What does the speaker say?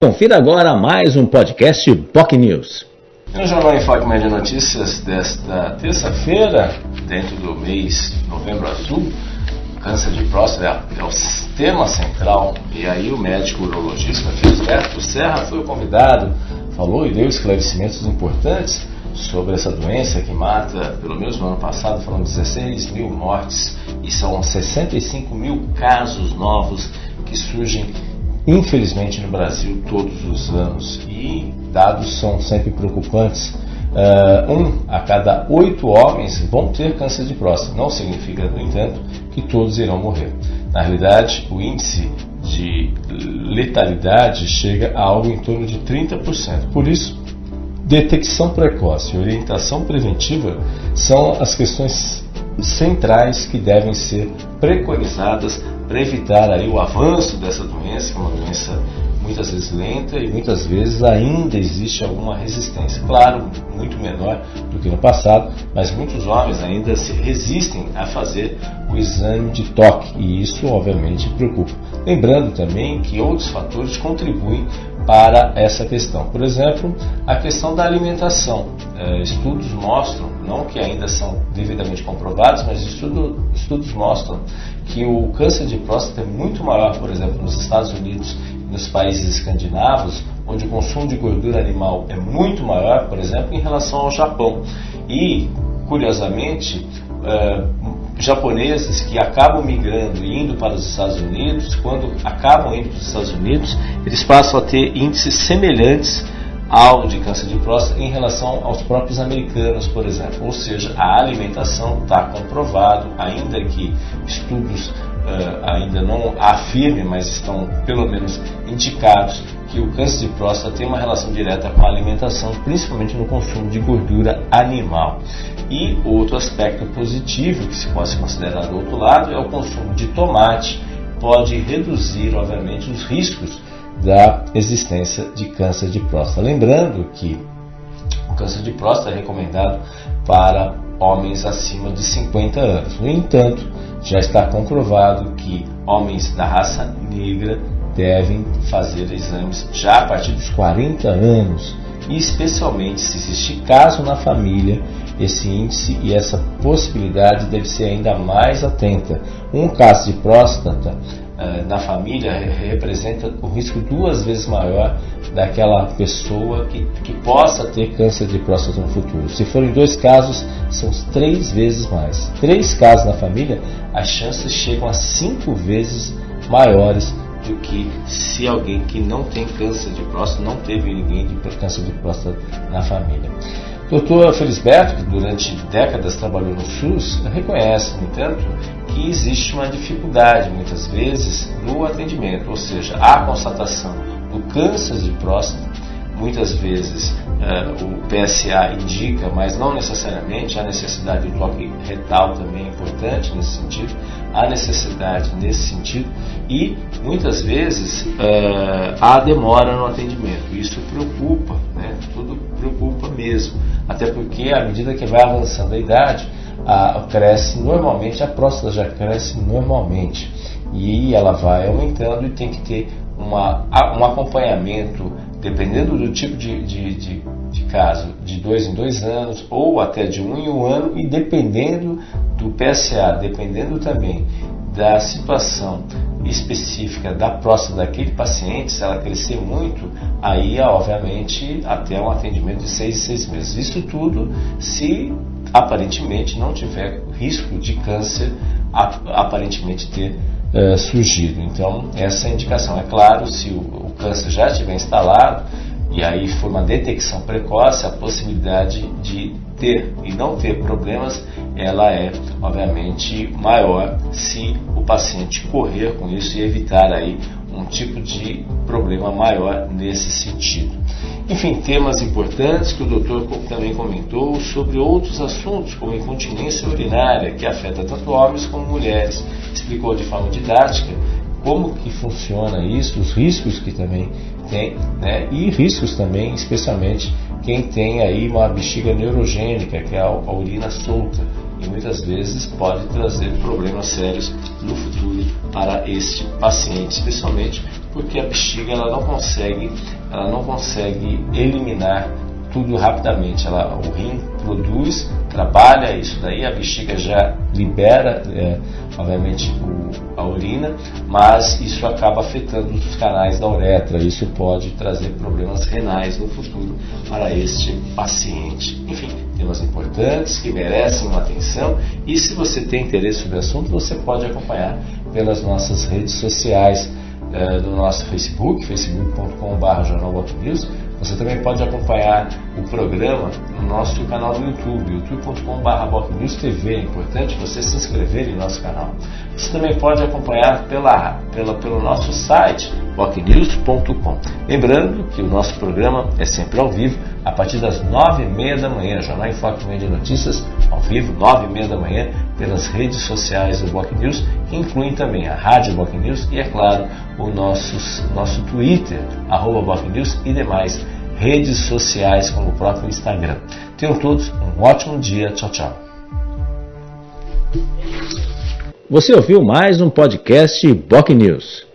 Confira agora mais um podcast POC News. No Jornal em Foque Média Notícias desta terça-feira, dentro do mês Novembro Azul, câncer de próstata é o tema central. E aí o médico urologista Felisberto Serra foi o convidado, falou e deu esclarecimentos importantes sobre essa doença que mata, pelo menos no ano passado, foram 16 mil mortes e são 65 mil casos novos que surgem infelizmente no Brasil todos os anos e dados são sempre preocupantes. Uh, um a cada oito homens vão ter câncer de próstata. Não significa, no entanto, que todos irão morrer. Na realidade, o índice de letalidade chega a algo em torno de 30%. Por isso, detecção precoce e orientação preventiva são as questões centrais que devem ser preconizadas para evitar aí o avanço dessa doença, lenta e muitas vezes ainda existe alguma resistência. Claro, muito menor do que no passado, mas muitos homens ainda se resistem a fazer o exame de toque e isso obviamente preocupa. Lembrando também que outros fatores contribuem para essa questão. Por exemplo, a questão da alimentação. É, estudos mostram, não que ainda são devidamente comprovados, mas estudo, estudos mostram que o câncer de próstata é muito maior, por exemplo, nos Estados Unidos nos países escandinavos, onde o consumo de gordura animal é muito maior, por exemplo, em relação ao Japão. E, curiosamente, é, japoneses que acabam migrando e indo para os Estados Unidos, quando acabam indo para os Estados Unidos, eles passam a ter índices semelhantes ao de câncer de próstata em relação aos próprios americanos, por exemplo. Ou seja, a alimentação está comprovado, ainda que estudos ainda não afirmem, mas estão pelo menos indicados que o câncer de próstata tem uma relação direta com a alimentação, principalmente no consumo de gordura animal. E outro aspecto positivo que se pode considerar do outro lado é o consumo de tomate, pode reduzir, obviamente, os riscos da existência de câncer de próstata. Lembrando que o câncer de próstata é recomendado para homens acima de 50 anos. No entanto, já está comprovado que homens da raça negra devem fazer exames já a partir dos 40 anos e especialmente se existir caso na família, esse índice e essa possibilidade deve ser ainda mais atenta. Um caso de próstata na família representa um risco duas vezes maior daquela pessoa que, que possa ter câncer de próstata no futuro. Se forem dois casos, são três vezes mais. Três casos na família, as chances chegam a cinco vezes maiores do que se alguém que não tem câncer de próstata, não teve ninguém de câncer de próstata na família. Doutor Felisberto, que durante décadas trabalhou no SUS, reconhece, no entanto, que existe uma dificuldade, muitas vezes, no atendimento, ou seja, a constatação do câncer de próstata muitas vezes uh, o PSA indica, mas não necessariamente a necessidade do toque retal também é importante nesse sentido, a necessidade nesse sentido e muitas vezes uh, demora no atendimento. Isso preocupa, né? tudo preocupa mesmo, até porque à medida que vai avançando a idade, a, cresce normalmente, a próstata já cresce normalmente e ela vai aumentando e tem que ter uma, um acompanhamento dependendo do tipo de, de, de, de, caso, de dois em dois anos ou até de um em um ano, e dependendo do PSA, dependendo também da situação específica da próstata daquele paciente, se ela crescer muito, aí obviamente até um atendimento de seis, seis meses. Isso tudo se aparentemente não tiver risco de câncer aparentemente ter uh, surgido. Então, essa é a indicação. É claro, se o, o câncer já estiver instalado, e aí for uma detecção precoce, a possibilidade de ter e não ter problemas, ela é obviamente maior se o paciente correr com isso e evitar aí um tipo de problema maior nesse sentido. Enfim, temas importantes que o doutor também comentou sobre outros assuntos, como incontinência urinária, que afeta tanto homens como mulheres. Explicou de forma didática como que funciona isso, os riscos que também tem, né? e riscos também, especialmente quem tem aí uma bexiga neurogênica, que é a urina solta, e muitas vezes pode trazer problemas sérios no futuro para este paciente, especialmente porque a bexiga ela não consegue, ela não consegue eliminar tudo rapidamente. Ela, o rim produz, trabalha isso daí, a bexiga já libera, é, obviamente, o, a urina, mas isso acaba afetando os canais da uretra. Isso pode trazer problemas renais no futuro para este paciente. Enfim, temas importantes que merecem uma atenção e se você tem interesse sobre o assunto, você pode acompanhar pelas nossas redes sociais, é, no nosso Facebook, facebook.com.br Jornal News, você também pode acompanhar o programa no nosso canal do YouTube, youtube.com.br TV. É importante você se inscrever em nosso canal. Você também pode acompanhar pela, pela, pelo nosso site, bocnews.com. Lembrando que o nosso programa é sempre ao vivo, a partir das nove e meia da manhã. Jornal em Meio de Notícias, ao vivo, nove e meia da manhã, pelas redes sociais do Boc News, que incluem também a Rádio Boc News e, é claro, o nosso, nosso Twitter, arroba News e demais redes sociais como o próprio Instagram. Tenham todos um ótimo dia. Tchau, tchau. Você ouviu mais um podcast Boc News.